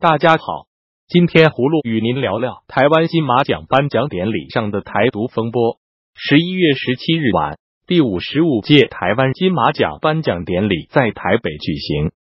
大家好，今天葫芦与您聊聊台湾金马奖颁奖典礼上的台独风波。十一月十七日晚，第五十五届台湾金马奖颁奖典礼在台北举行。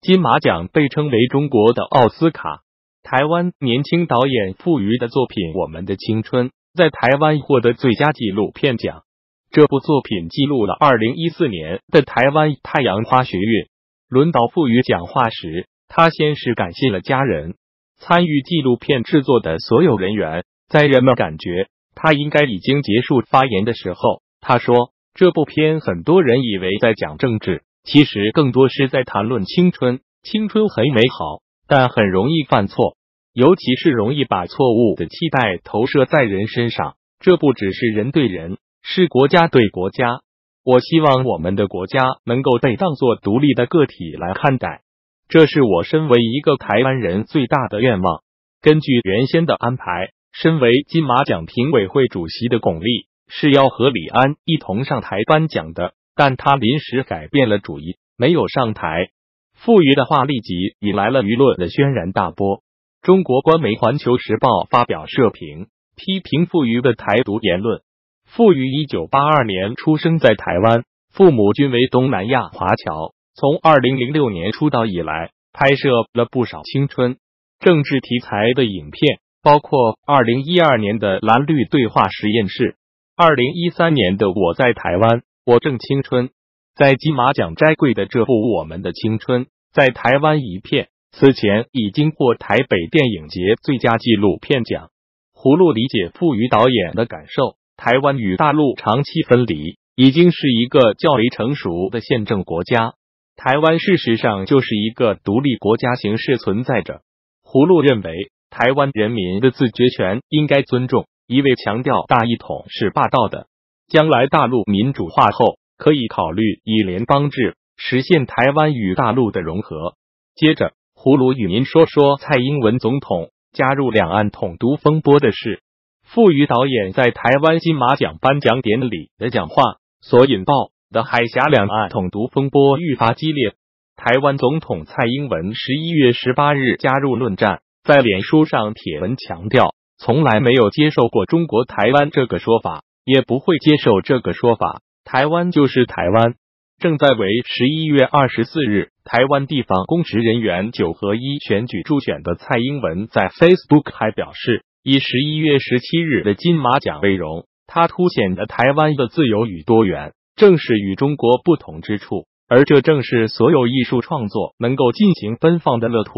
金马奖被称为中国的奥斯卡。台湾年轻导演傅余的作品《我们的青春》在台湾获得最佳纪录片奖。这部作品记录了二零一四年的台湾太阳花学运。轮到傅余讲话时。他先是感谢了家人、参与纪录片制作的所有人员。在人们感觉他应该已经结束发言的时候，他说：“这部片很多人以为在讲政治，其实更多是在谈论青春。青春很美好，但很容易犯错，尤其是容易把错误的期待投射在人身上。这不只是人对人，是国家对国家。我希望我们的国家能够被当作独立的个体来看待。”这是我身为一个台湾人最大的愿望。根据原先的安排，身为金马奖评委会主席的巩俐是要和李安一同上台颁奖的，但他临时改变了主意，没有上台。傅余的话立即引来了舆论的轩然大波。中国官媒《环球时报》发表社评，批评傅余的台独言论。傅余一九八二年出生在台湾，父母均为东南亚华侨。从二零零六年出道以来，拍摄了不少青春政治题材的影片，包括二零一二年的《蓝绿对话实验室》，二零一三年的《我在台湾，我正青春》。在金马奖摘桂的这部《我们的青春》在台湾一片，此前已经获台北电影节最佳纪录片奖。葫芦理解傅余导演的感受，台湾与大陆长期分离，已经是一个较为成熟的宪政国家。台湾事实上就是一个独立国家形式存在着。葫芦认为，台湾人民的自决权应该尊重。一味强调大一统是霸道的。将来大陆民主化后，可以考虑以联邦制实现台湾与大陆的融合。接着，葫芦与您说说蔡英文总统加入两岸统独风波的事。傅余导演在台湾金马奖颁奖典礼的讲话所引爆。的海峡两岸统独风波愈发激烈。台湾总统蔡英文十一月十八日加入论战，在脸书上帖文强调，从来没有接受过中国台湾这个说法，也不会接受这个说法。台湾就是台湾。正在为十一月二十四日台湾地方公职人员九合一选举助选的蔡英文，在 Facebook 还表示，以十一月十七日的金马奖为荣，他凸显了台湾的自由与多元。正是与中国不同之处，而这正是所有艺术创作能够进行奔放的乐土。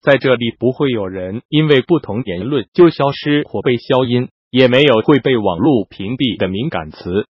在这里，不会有人因为不同言论就消失或被消音，也没有会被网络屏蔽的敏感词。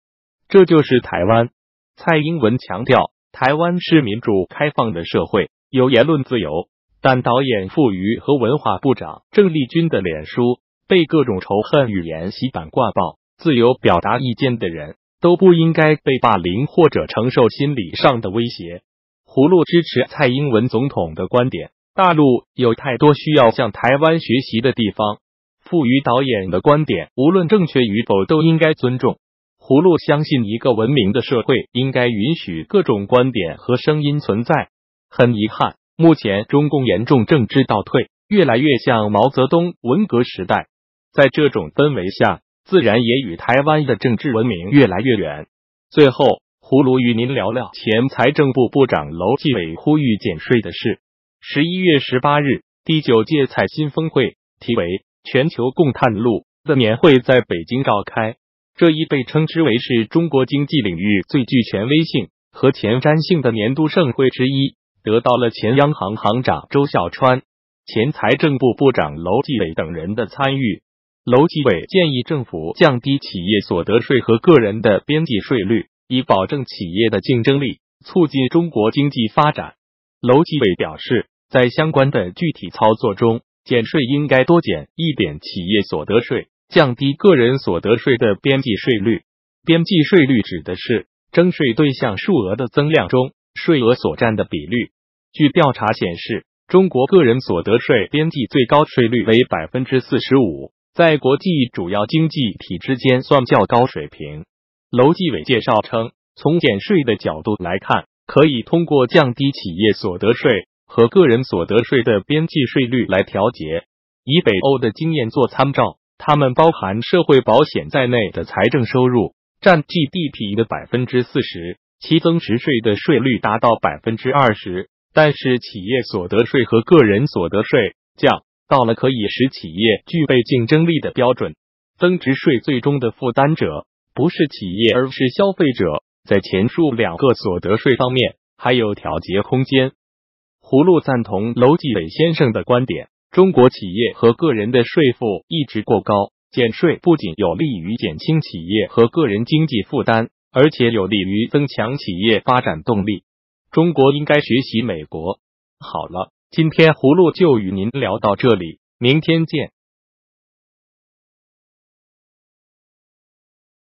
这就是台湾。蔡英文强调，台湾是民主开放的社会，有言论自由。但导演傅余和文化部长郑丽君的脸书被各种仇恨语言洗版挂爆，自由表达意见的人。都不应该被霸凌或者承受心理上的威胁。葫芦支持蔡英文总统的观点，大陆有太多需要向台湾学习的地方。傅余导演的观点，无论正确与否，都应该尊重。葫芦相信，一个文明的社会应该允许各种观点和声音存在。很遗憾，目前中共严重政治倒退，越来越像毛泽东文革时代。在这种氛围下。自然也与台湾的政治文明越来越远。最后，葫芦与您聊聊前财政部部长楼继伟呼吁减税的事。十一月十八日，第九届财新峰会题为《全球共探路》的年会在北京召开。这一被称之为是中国经济领域最具权威性和前瞻性的年度盛会之一，得到了前央行行长周小川、前财政部部长楼继伟等人的参与。楼继伟建议政府降低企业所得税和个人的边际税率，以保证企业的竞争力，促进中国经济发展。楼继伟表示，在相关的具体操作中，减税应该多减一点企业所得税，降低个人所得税的边际税率。边际税率指的是征税对象数额的增量中税额所占的比率。据调查显示，中国个人所得税边际最高税率为百分之四十五。在国际主要经济体之间算较高水平。楼继伟介绍称，从减税的角度来看，可以通过降低企业所得税，和个人所得税的边际税率来调节。以北欧的经验做参照，他们包含社会保险在内的财政收入占 GDP 的百分之四十，其增值税的税率达到百分之二十。但是企业所得税和个人所得税降到了可以使企业具备竞争力的标准。增值税最终的负担者不是企业，而是消费者。在前述两个所得税方面，还有调节空间。葫芦赞同楼继伟先生的观点：中国企业和个人的税负一直过高，减税不仅有利于减轻企业和个人经济负担，而且有利于增强企业发展动力。中国应该学习美国。好了，今天葫芦就与您聊到这里，明天见。